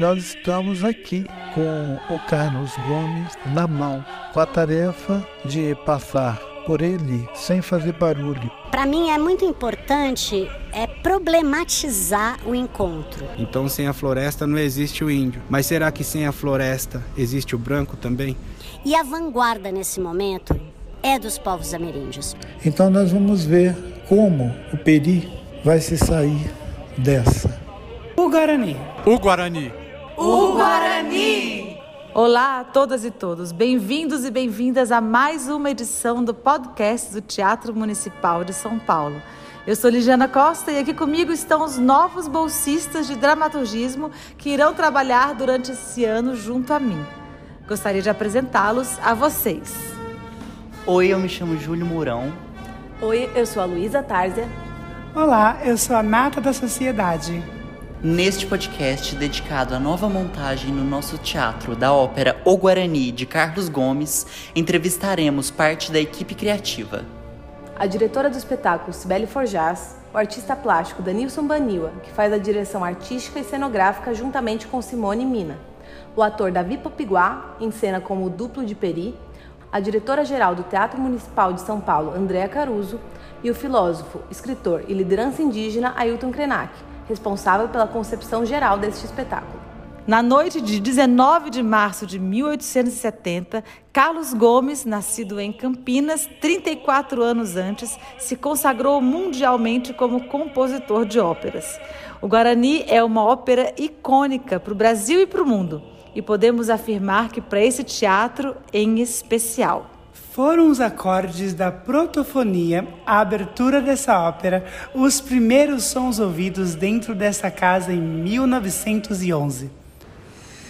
Nós estamos aqui com o Carlos Gomes na mão, com a tarefa de passar por ele sem fazer barulho. Para mim é muito importante é problematizar o encontro. Então sem a floresta não existe o índio. Mas será que sem a floresta existe o branco também? E a vanguarda nesse momento é dos povos ameríndios. Então nós vamos ver como o Peri vai se sair dessa. O Guarani. O Guarani. O Guarani. Olá a todas e todos, bem-vindos e bem-vindas a mais uma edição do podcast do Teatro Municipal de São Paulo. Eu sou Ligiana Costa e aqui comigo estão os novos bolsistas de dramaturgismo que irão trabalhar durante esse ano junto a mim. Gostaria de apresentá-los a vocês. Oi, eu me chamo Júlio Mourão. Oi, eu sou a Luísa Tárzia. Olá, eu sou a Nata da Sociedade. Neste podcast dedicado à nova montagem no nosso teatro da ópera O Guarani de Carlos Gomes, entrevistaremos parte da equipe criativa. A diretora do espetáculo Sibeli Forjás, o artista plástico Danilson Baniwa, que faz a direção artística e cenográfica juntamente com Simone Mina, o ator Davi Popiguá, em cena como o duplo de Peri, a diretora-geral do Teatro Municipal de São Paulo, Andréa Caruso, e o filósofo, escritor e liderança indígena Ailton Krenak, responsável pela concepção geral deste espetáculo. Na noite de 19 de março de 1870, Carlos Gomes, nascido em Campinas 34 anos antes, se consagrou mundialmente como compositor de óperas. O Guarani é uma ópera icônica para o Brasil e para o mundo, e podemos afirmar que para esse teatro em especial foram os acordes da protofonia, a abertura dessa ópera, os primeiros sons ouvidos dentro dessa casa em 1911.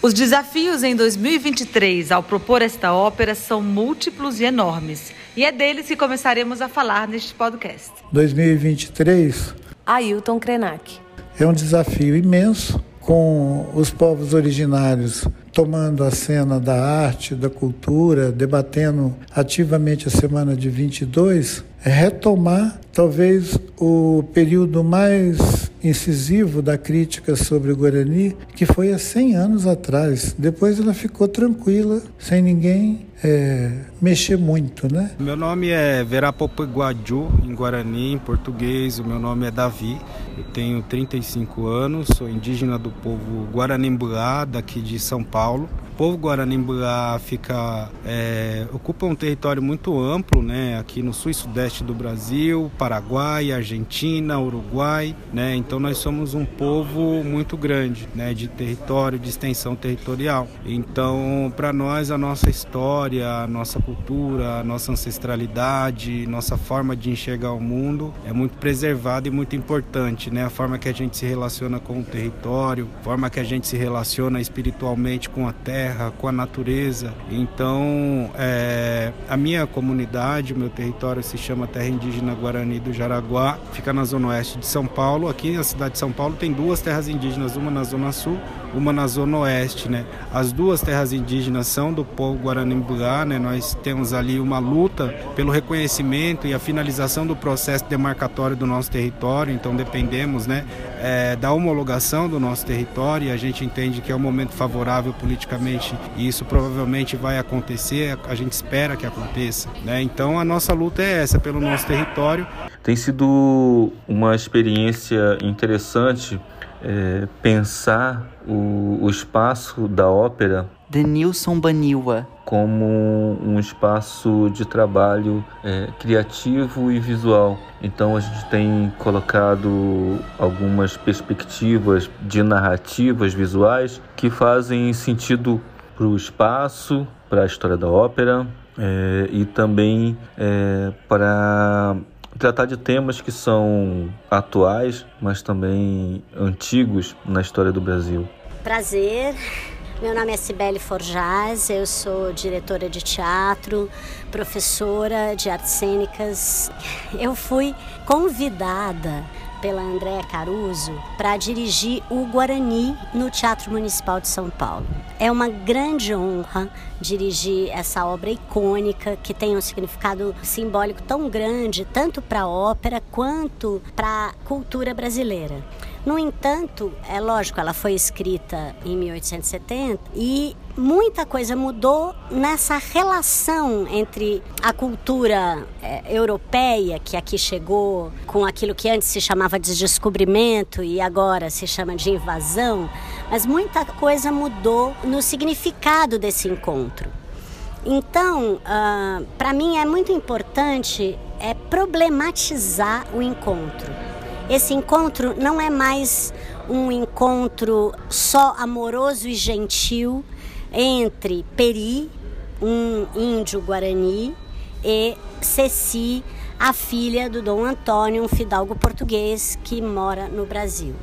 Os desafios em 2023 ao propor esta ópera são múltiplos e enormes, e é deles que começaremos a falar neste podcast. 2023 Ailton Krenak. É um desafio imenso com os povos originários tomando a cena da arte, da cultura, debatendo ativamente a semana de 22, é retomar talvez o período mais incisivo da crítica sobre o Guarani, que foi há 100 anos atrás. Depois ela ficou tranquila, sem ninguém é, mexer muito, né? Meu nome é Verapopeguaju, em Guarani, em português. O meu nome é Davi. Eu tenho 35 anos, sou indígena do povo Guaranimbuá, daqui de São Paulo. O povo Guaranimbuá fica, é, ocupa um território muito amplo, né? Aqui no sul e sudeste do Brasil, Paraguai, Argentina, Uruguai, né? Então nós somos um povo muito grande, né? De território, de extensão territorial. Então, para nós, a nossa história, a nossa cultura, a nossa ancestralidade, nossa forma de enxergar o mundo é muito preservada e muito importante, né? A forma que a gente se relaciona com o território, a forma que a gente se relaciona espiritualmente com a terra, com a natureza. Então, é, a minha comunidade, o meu território se chama Terra Indígena Guarani do Jaraguá, fica na zona oeste de São Paulo. Aqui na cidade de São Paulo tem duas terras indígenas, uma na zona sul, uma na zona oeste, né? As duas terras indígenas são do povo Guaranimbugá, né? Nós temos ali uma luta pelo reconhecimento e a finalização do processo demarcatório do nosso território, então dependemos, né, é, da homologação do nosso território e a gente entende que é um momento favorável politicamente e isso provavelmente vai acontecer, a gente espera que aconteça, né? Então a nossa luta é essa pelo nosso território. Tem sido uma experiência interessante é, pensar o, o espaço da ópera Denilson Baniwa como um espaço de trabalho é, criativo e visual. Então a gente tem colocado algumas perspectivas de narrativas visuais que fazem sentido para o espaço, para a história da ópera é, e também é, para tratar de temas que são atuais, mas também antigos na história do Brasil. Prazer. Meu nome é Cibele Forjaz, eu sou diretora de teatro, professora de artes cênicas. Eu fui convidada pela Andréa Caruso para dirigir o Guarani no Teatro Municipal de São Paulo. É uma grande honra dirigir essa obra icônica que tem um significado simbólico tão grande, tanto para a ópera quanto para a cultura brasileira. No entanto, é lógico, ela foi escrita em 1870 e muita coisa mudou nessa relação entre a cultura é, europeia que aqui chegou com aquilo que antes se chamava de descobrimento e agora se chama de invasão, mas muita coisa mudou no significado desse encontro. Então, uh, ah, para mim é muito importante é problematizar o encontro. Esse encontro não é mais um encontro só amoroso e gentil entre Peri, um índio guarani, e Ceci, a filha do Dom Antônio, um fidalgo português que mora no Brasil,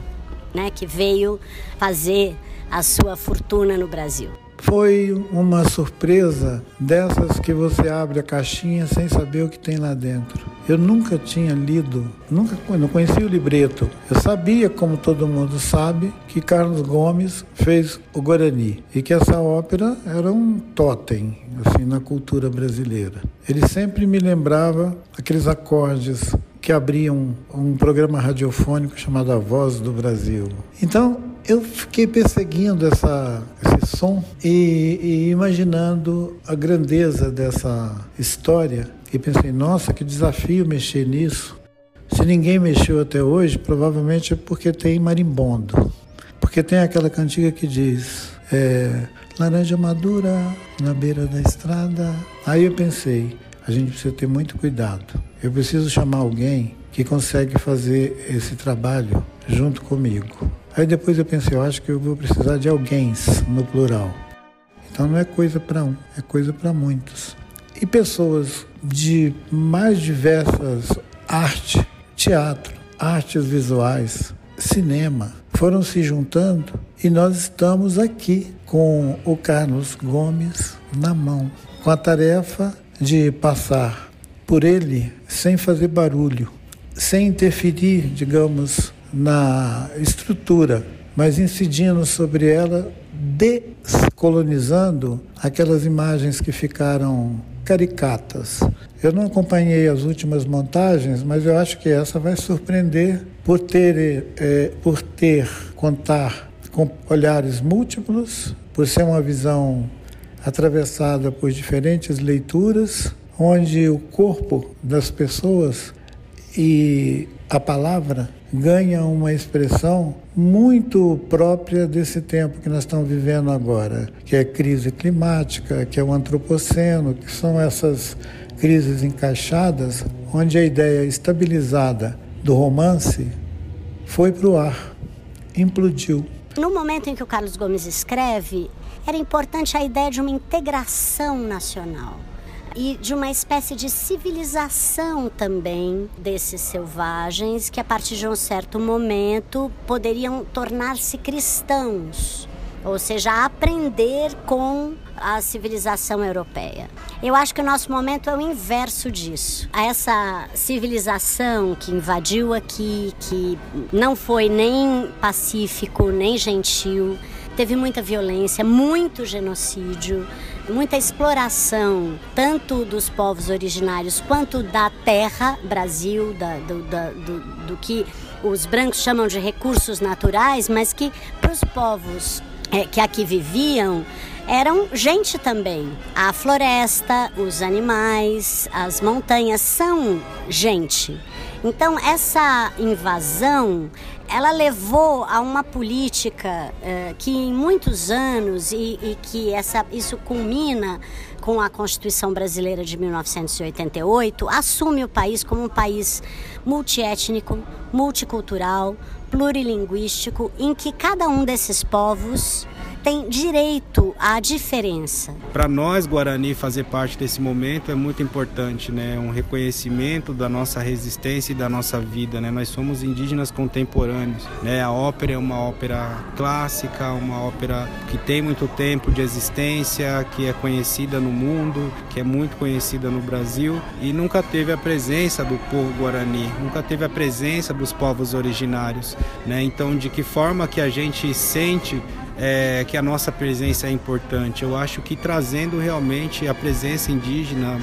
né, que veio fazer a sua fortuna no Brasil. Foi uma surpresa dessas que você abre a caixinha sem saber o que tem lá dentro. Eu nunca tinha lido, nunca não conhecia o libreto. Eu sabia, como todo mundo sabe, que Carlos Gomes fez o Guarani e que essa ópera era um totem assim na cultura brasileira. Ele sempre me lembrava aqueles acordes que abriam um programa radiofônico chamado A Voz do Brasil. Então, eu fiquei perseguindo essa, esse som e, e imaginando a grandeza dessa história e pensei, nossa, que desafio mexer nisso. Se ninguém mexeu até hoje, provavelmente é porque tem marimbondo. Porque tem aquela cantiga que diz: é, laranja madura na beira da estrada. Aí eu pensei, a gente precisa ter muito cuidado. Eu preciso chamar alguém que consegue fazer esse trabalho junto comigo. Aí depois eu pensei, eu acho que eu vou precisar de alguém no plural. Então não é coisa para um, é coisa para muitos. E pessoas de mais diversas artes, teatro, artes visuais, cinema, foram se juntando e nós estamos aqui com o Carlos Gomes na mão, com a tarefa de passar por ele sem fazer barulho, sem interferir, digamos, na estrutura, mas incidindo sobre ela, descolonizando aquelas imagens que ficaram caricatas. Eu não acompanhei as últimas montagens, mas eu acho que essa vai surpreender por ter, é, por ter contar com olhares múltiplos, por ser uma visão atravessada por diferentes leituras, onde o corpo das pessoas e a palavra ganha uma expressão muito própria desse tempo que nós estamos vivendo agora, que é crise climática, que é o antropoceno, que são essas crises encaixadas, onde a ideia estabilizada do romance foi para o ar, implodiu. No momento em que o Carlos Gomes escreve, era importante a ideia de uma integração nacional e de uma espécie de civilização também desses selvagens que a partir de um certo momento poderiam tornar-se cristãos, ou seja, aprender com a civilização europeia. Eu acho que o nosso momento é o inverso disso. Essa civilização que invadiu aqui, que não foi nem pacífico, nem gentil, teve muita violência, muito genocídio, muita exploração, tanto dos povos originários quanto da terra, Brasil, da, do, da, do, do que os brancos chamam de recursos naturais, mas que para os povos é, que aqui viviam eram gente também. A floresta, os animais, as montanhas são gente. Então essa invasão ela levou a uma política uh, que em muitos anos e, e, que essa, isso culmina com a Constituição Brasileira de 1988, assume o país como um país multiétnico, multicultural, plurilinguístico, em que cada um desses povos tem direito à diferença. Para nós, Guarani, fazer parte desse momento é muito importante, né? Um reconhecimento da nossa resistência e da nossa vida, né? Nós somos indígenas contemporâneos, né? A ópera é uma ópera clássica, uma ópera que tem muito tempo de existência, que é conhecida no mundo, que é muito conhecida no Brasil e nunca teve a presença do povo Guarani, nunca teve a presença dos povos originários, né? Então, de que forma que a gente sente é, que a nossa presença é importante. Eu acho que trazendo realmente a presença indígena,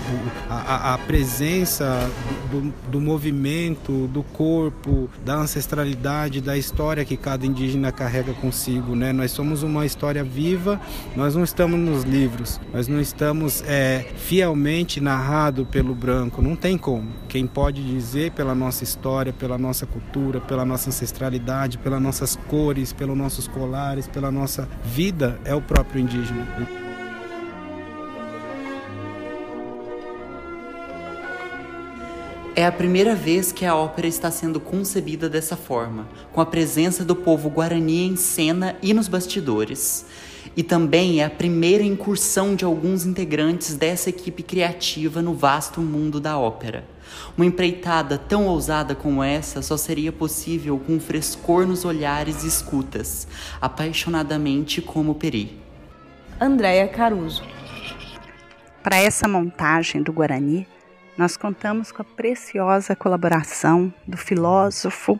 a, a presença do, do movimento, do corpo, da ancestralidade, da história que cada indígena carrega consigo. Né? Nós somos uma história viva, nós não estamos nos livros, nós não estamos é, fielmente narrado pelo branco, não tem como. Quem pode dizer pela nossa história, pela nossa cultura, pela nossa ancestralidade, pelas nossas cores, pelos nossos colares, pela nossa vida é o próprio indígena. É a primeira vez que a ópera está sendo concebida dessa forma, com a presença do povo guarani em cena e nos bastidores. E também é a primeira incursão de alguns integrantes dessa equipe criativa no vasto mundo da ópera. Uma empreitada tão ousada como essa só seria possível com um frescor nos olhares e escutas, apaixonadamente como Peri. Andréia Caruso. Para essa montagem do Guarani, nós contamos com a preciosa colaboração do filósofo,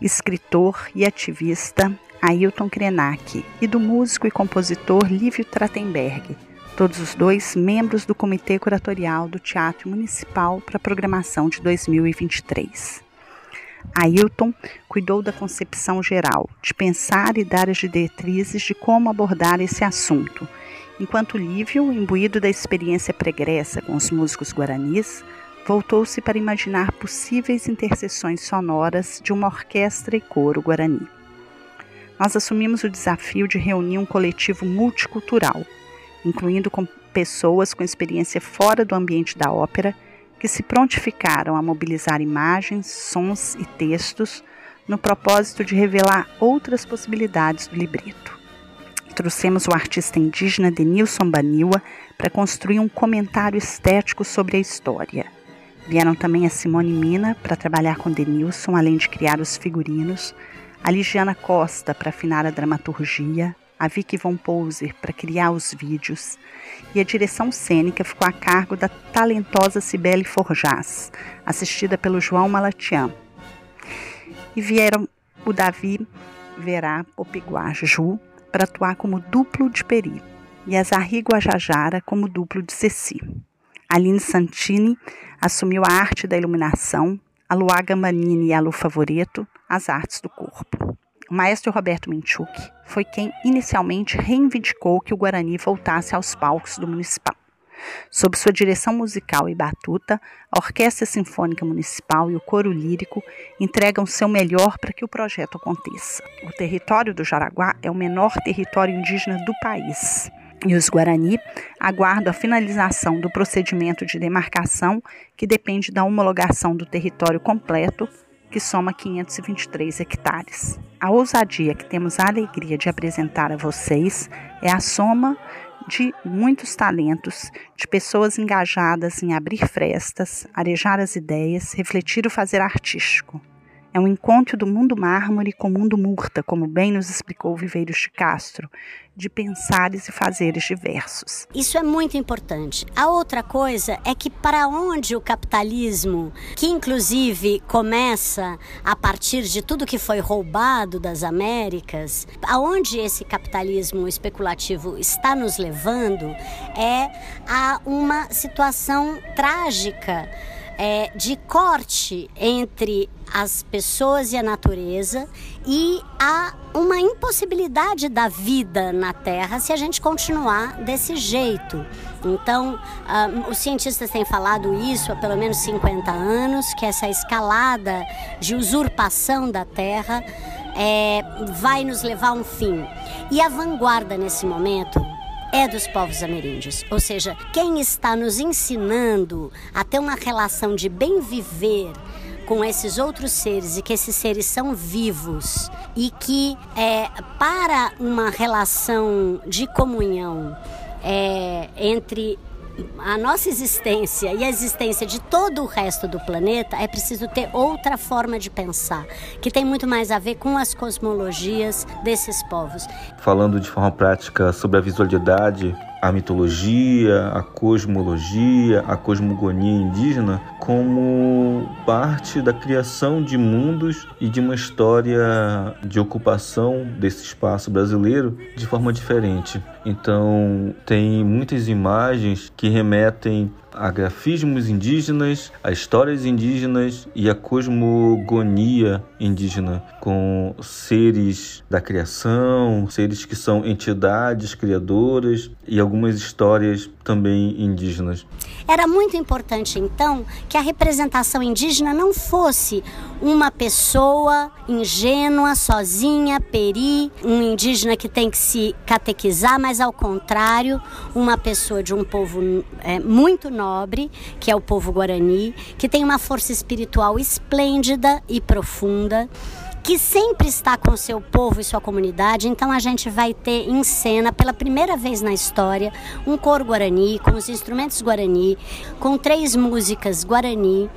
escritor e ativista Ailton Krenak e do músico e compositor Lívio Trachtenberg, todos os dois membros do Comitê Curatorial do Teatro Municipal para a programação de 2023. Ailton cuidou da concepção geral, de pensar e dar as diretrizes de como abordar esse assunto enquanto Lívio, imbuído da experiência pregressa com os músicos guaranis, voltou-se para imaginar possíveis interseções sonoras de uma orquestra e coro guarani. Nós assumimos o desafio de reunir um coletivo multicultural, incluindo com pessoas com experiência fora do ambiente da ópera, que se prontificaram a mobilizar imagens, sons e textos no propósito de revelar outras possibilidades do libreto. Trouxemos o artista indígena Denilson Baniwa para construir um comentário estético sobre a história. Vieram também a Simone Mina para trabalhar com Denilson, além de criar os figurinos, a Ligiana Costa para afinar a dramaturgia, a Vicky Von Poser para criar os vídeos, e a direção cênica ficou a cargo da talentosa Cibele Forjás, assistida pelo João Malatian. E vieram o Davi Verá Popiguá Ju, para atuar como duplo de Peri, e a Zahri Guajajara como duplo de Ceci. Aline Santini assumiu a arte da iluminação, a Luá Gambanini e a Lu Favoreto as artes do corpo. O maestro Roberto Minchuk foi quem inicialmente reivindicou que o Guarani voltasse aos palcos do municipal. Sob sua direção musical e batuta, a Orquestra Sinfônica Municipal e o Coro Lírico entregam seu melhor para que o projeto aconteça. O território do Jaraguá é o menor território indígena do país. E os Guarani aguardam a finalização do procedimento de demarcação, que depende da homologação do território completo, que soma 523 hectares. A ousadia que temos a alegria de apresentar a vocês é a soma de muitos talentos, de pessoas engajadas em abrir frestas, arejar as ideias, refletir o fazer artístico. É um encontro do mundo mármore com o mundo murta, como bem nos explicou Viveiros de Castro, de pensares e fazeres diversos. Isso é muito importante. A outra coisa é que para onde o capitalismo, que inclusive começa a partir de tudo que foi roubado das Américas, aonde esse capitalismo especulativo está nos levando é a uma situação trágica é, de corte entre as pessoas e a natureza e há uma impossibilidade da vida na Terra se a gente continuar desse jeito. Então, uh, os cientistas têm falado isso há pelo menos 50 anos, que essa escalada de usurpação da Terra é, vai nos levar a um fim. E a vanguarda nesse momento é dos povos ameríndios. Ou seja, quem está nos ensinando a ter uma relação de bem viver com esses outros seres e que esses seres são vivos e que é, para uma relação de comunhão é, entre a nossa existência e a existência de todo o resto do planeta, é preciso ter outra forma de pensar, que tem muito mais a ver com as cosmologias desses povos. Falando de forma prática sobre a visualidade, a mitologia, a cosmologia, a cosmogonia indígena como parte da criação de mundos e de uma história de ocupação desse espaço brasileiro de forma diferente. Então, tem muitas imagens que remetem a grafismos indígenas, a histórias indígenas e a cosmogonia indígena, com seres da criação, seres que são entidades criadoras e algumas histórias também indígenas. Era muito importante então que a representação indígena não fosse uma pessoa ingênua, sozinha, peri, um indígena que tem que se catequizar, mas ao contrário, uma pessoa de um povo é, muito nobre, que é o povo guarani, que tem uma força espiritual esplêndida e profunda que sempre está com seu povo e sua comunidade. Então a gente vai ter em cena, pela primeira vez na história, um coro guarani, com os instrumentos guarani, com três músicas guarani.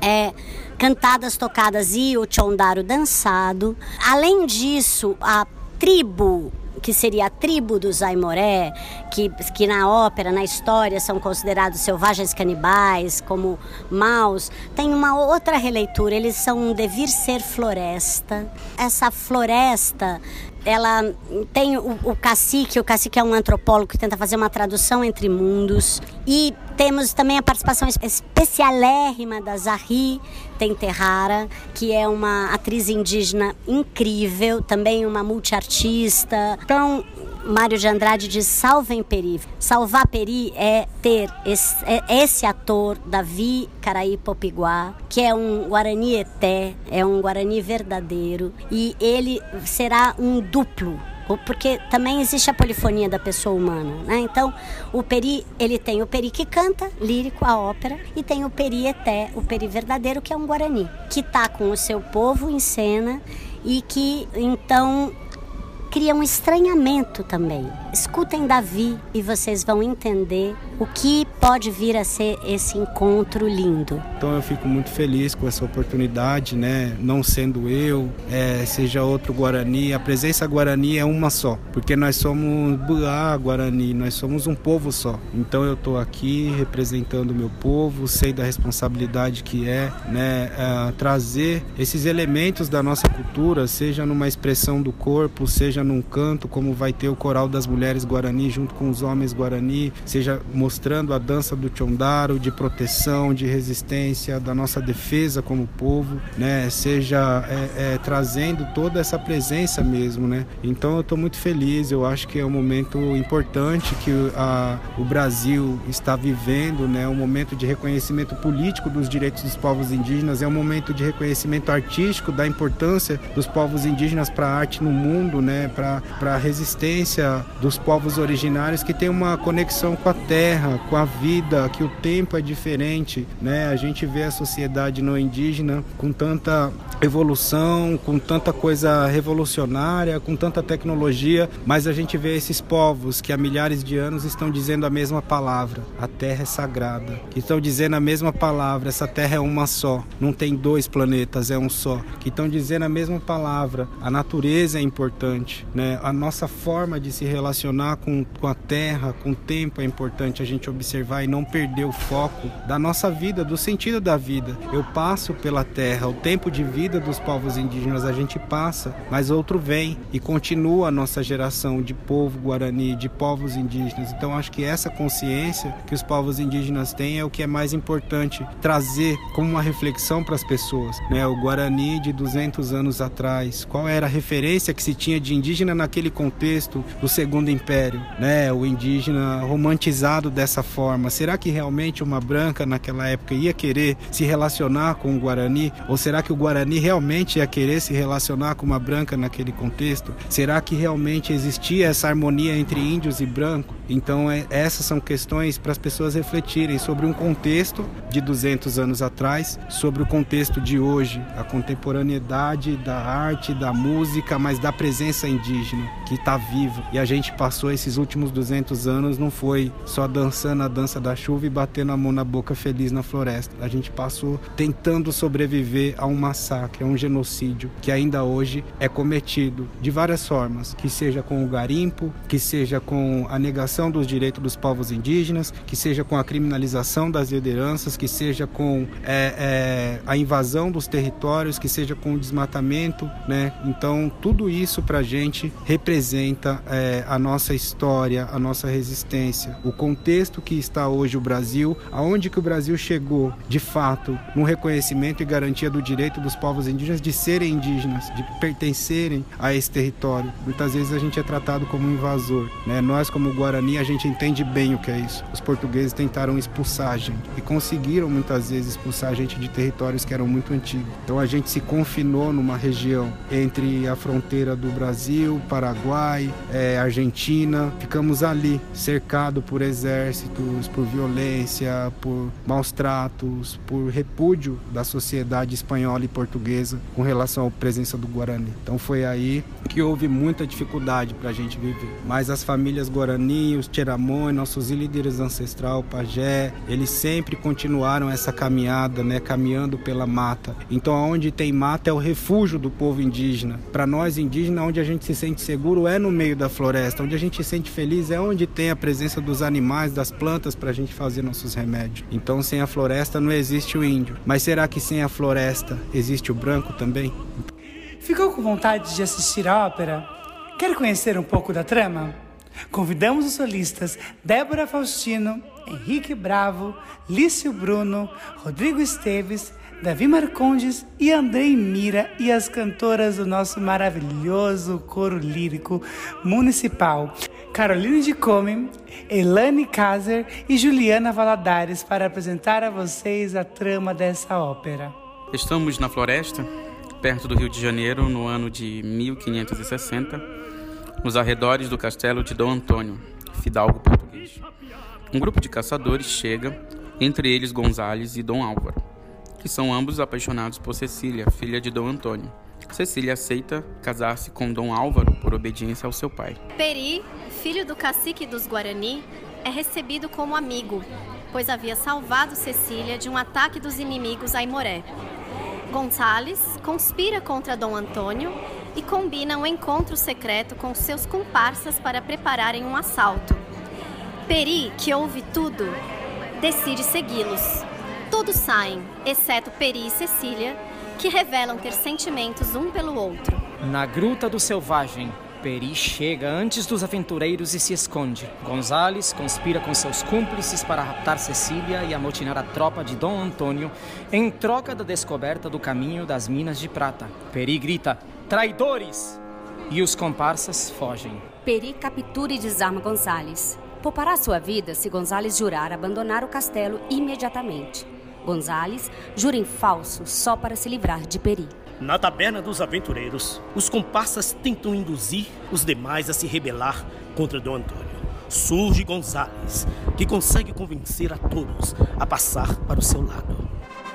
É, cantadas, tocadas e o chondaro dançado. Além disso, a tribo que seria a tribo dos Aimoré, que, que na ópera, na história, são considerados selvagens canibais, como maus, tem uma outra releitura. Eles são um devir ser floresta. Essa floresta ela tem o, o cacique, o cacique é um antropólogo que tenta fazer uma tradução entre mundos. E temos também a participação especialérrima da Zahri Tenterrara, que é uma atriz indígena incrível, também uma multiartista. Então, Mário de Andrade diz salvem Peri. Salvar Peri é ter esse, é esse ator, Davi Caraí Popiguá, que é um Guarani eté, é um Guarani verdadeiro, e ele será um duplo porque também existe a polifonia da pessoa humana, né? Então, o peri, ele tem o peri que canta, lírico, a ópera, e tem o peri eté, o peri verdadeiro, que é um guarani, que está com o seu povo em cena e que então cria um estranhamento também. Escutem Davi e vocês vão entender o que pode vir a ser esse encontro lindo. Então eu fico muito feliz com essa oportunidade, né? Não sendo eu, é, seja outro Guarani, a presença Guarani é uma só, porque nós somos Buá Guarani, nós somos um povo só. Então eu estou aqui representando o meu povo, sei da responsabilidade que é, né, é, trazer esses elementos da nossa cultura, seja numa expressão do corpo, seja num canto, como vai ter o coral das mulheres Guarani junto com os homens Guarani, seja a dança do Chondaro, de proteção, de resistência, da nossa defesa como povo, né? Seja é, é, trazendo toda essa presença mesmo, né? Então eu estou muito feliz, eu acho que é um momento importante que a, o Brasil está vivendo, né? Um momento de reconhecimento político dos direitos dos povos indígenas, é um momento de reconhecimento artístico da importância dos povos indígenas para a arte no mundo, né? para a resistência dos povos originários que tem uma conexão com a terra, com a vida, que o tempo é diferente, né? A gente vê a sociedade não indígena com tanta evolução, com tanta coisa revolucionária, com tanta tecnologia, mas a gente vê esses povos que há milhares de anos estão dizendo a mesma palavra: a terra é sagrada. Que estão dizendo a mesma palavra: essa terra é uma só, não tem dois planetas, é um só. Que estão dizendo a mesma palavra: a natureza é importante né? A nossa forma de se relacionar com, com a terra, com o tempo é importante a gente observar e não perder o foco da nossa vida, do sentido da vida. Eu passo pela terra, o tempo de vida dos povos indígenas a gente passa, mas outro vem e continua a nossa geração de povo guarani, de povos indígenas. Então acho que essa consciência que os povos indígenas têm é o que é mais importante trazer como uma reflexão para as pessoas, né? O Guarani de 200 anos atrás, qual era a referência que se tinha de indígena naquele contexto do Segundo Império, né? O indígena romantizado dessa forma. Será que realmente uma branca naquela época ia querer se relacionar com o Guarani? Ou será que o Guarani realmente ia querer se relacionar com uma branca naquele contexto? Será que realmente existia essa harmonia entre índios e brancos? Então, é, essas são questões para as pessoas refletirem sobre um contexto de 200 anos atrás, sobre o contexto de hoje, a contemporaneidade da arte, da música, mas da presença indígena que está vivo. E a gente passou esses últimos 200 anos, não foi só dançando a dança da chuva e batendo a mão na boca feliz na floresta. A gente passou tentando sobreviver a um massacre, a um genocídio que ainda hoje é cometido de várias formas, que seja com o garimpo, que seja com a negação dos direitos dos povos indígenas, que seja com a criminalização das lideranças, que seja com é, é, a invasão dos territórios, que seja com o desmatamento, né? Então tudo isso para a gente representa é, a nossa história, a nossa resistência, o contexto que está hoje o Brasil, aonde que o Brasil chegou de fato no reconhecimento e garantia do direito dos povos indígenas de serem indígenas, de pertencerem a esse território. Muitas vezes a gente é tratado como um invasor, né? Nós como Guarani a gente entende bem o que é isso. Os portugueses tentaram expulsar a gente e conseguiram muitas vezes expulsar a gente de territórios que eram muito antigos. Então a gente se confinou numa região entre a fronteira do Brasil, Paraguai, é, Argentina. Ficamos ali, cercado por exércitos, por violência, por maus tratos, por repúdio da sociedade espanhola e portuguesa com relação à presença do Guarani. Então foi aí que houve muita dificuldade para a gente viver. Mas as famílias Guarani, os Tiramões, nossos líderes ancestral, Pajé, eles sempre continuaram essa caminhada, né, caminhando pela mata. Então, onde tem mata é o refúgio do povo indígena. Para nós indígenas, onde a gente se sente seguro é no meio da floresta. Onde a gente se sente feliz é onde tem a presença dos animais, das plantas para a gente fazer nossos remédios. Então, sem a floresta não existe o índio. Mas será que sem a floresta existe o branco também? Ficou com vontade de assistir a ópera? Quer conhecer um pouco da trama? Convidamos os solistas Débora Faustino, Henrique Bravo, Lício Bruno, Rodrigo Esteves, Davi Marcondes e Andrei Mira e as cantoras do nosso maravilhoso coro lírico municipal, Caroline de Come, Elane Kazer e Juliana Valadares para apresentar a vocês a trama dessa ópera. Estamos na floresta, perto do Rio de Janeiro, no ano de 1560, nos arredores do castelo de Dom Antônio, fidalgo português. Um grupo de caçadores chega, entre eles Gonzales e Dom Álvaro, que são ambos apaixonados por Cecília, filha de Dom Antônio. Cecília aceita casar-se com Dom Álvaro por obediência ao seu pai. Peri, filho do cacique dos Guarani, é recebido como amigo, pois havia salvado Cecília de um ataque dos inimigos a Imoré. Gonçalves conspira contra Dom Antônio e combina um encontro secreto com seus comparsas para prepararem um assalto. Peri, que ouve tudo, decide segui-los. Todos saem, exceto Peri e Cecília, que revelam ter sentimentos um pelo outro. Na Gruta do Selvagem, Peri chega antes dos aventureiros e se esconde. Gonzales conspira com seus cúmplices para raptar Cecília e amotinar a tropa de Dom Antônio em troca da descoberta do caminho das minas de prata. Peri grita: Traidores! E os comparsas fogem. Peri captura e desarma Gonzales. Poupará sua vida se Gonzales jurar abandonar o castelo imediatamente. Gonzales jura em falso só para se livrar de Peri. Na taberna dos aventureiros, os comparsas tentam induzir os demais a se rebelar contra Dom Antônio. Surge Gonzales, que consegue convencer a todos a passar para o seu lado.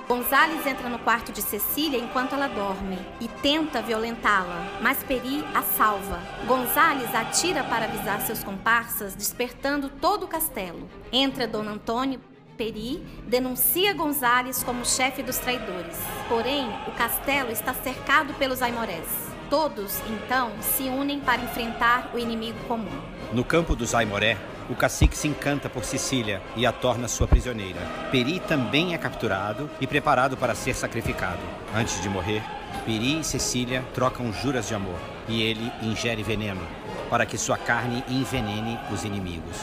Gonzales entra no quarto de Cecília enquanto ela dorme e tenta violentá-la, mas Peri a salva. Gonzales atira para avisar seus comparsas, despertando todo o castelo. Entra Dom Antônio Peri denuncia Gonzales como chefe dos traidores. Porém, o castelo está cercado pelos aimorés. Todos, então, se unem para enfrentar o inimigo comum. No campo dos Aimoré, o cacique se encanta por Sicília e a torna sua prisioneira. Peri também é capturado e preparado para ser sacrificado. Antes de morrer, Peri e Cecília trocam juras de amor e ele ingere veneno para que sua carne envenene os inimigos.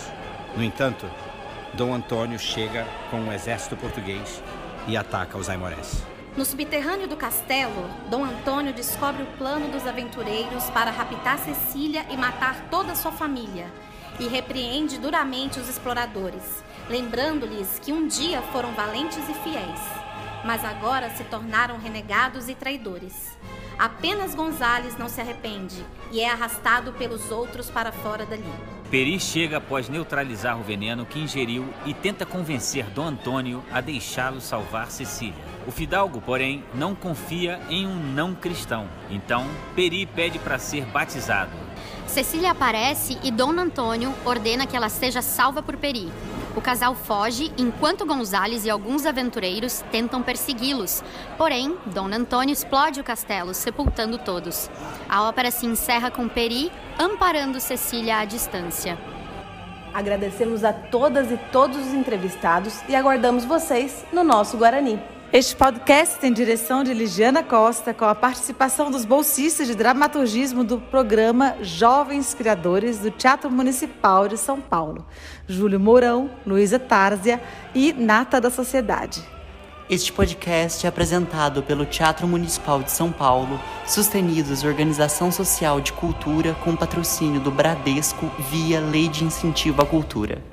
No entanto, Dom Antônio chega com um exército português e ataca os aimorés. No subterrâneo do castelo, Dom Antônio descobre o plano dos aventureiros para raptar Cecília e matar toda a sua família, e repreende duramente os exploradores, lembrando-lhes que um dia foram valentes e fiéis, mas agora se tornaram renegados e traidores. Apenas Gonzales não se arrepende e é arrastado pelos outros para fora dali. Peri chega após neutralizar o veneno que ingeriu e tenta convencer Dom Antônio a deixá-lo salvar Cecília. O fidalgo, porém, não confia em um não cristão. Então, Peri pede para ser batizado. Cecília aparece e Dom Antônio ordena que ela seja salva por Peri. O casal foge enquanto Gonzales e alguns aventureiros tentam persegui-los. Porém, Dom Antônio explode o castelo, sepultando todos. A ópera se encerra com Peri amparando Cecília à distância. Agradecemos a todas e todos os entrevistados e aguardamos vocês no nosso Guarani. Este podcast tem direção de Ligiana Costa, com a participação dos bolsistas de dramaturgismo do programa Jovens Criadores do Teatro Municipal de São Paulo, Júlio Mourão, Luísa Tárzia e Nata da Sociedade. Este podcast é apresentado pelo Teatro Municipal de São Paulo, sustenidos Organização Social de Cultura com patrocínio do Bradesco via Lei de Incentivo à Cultura.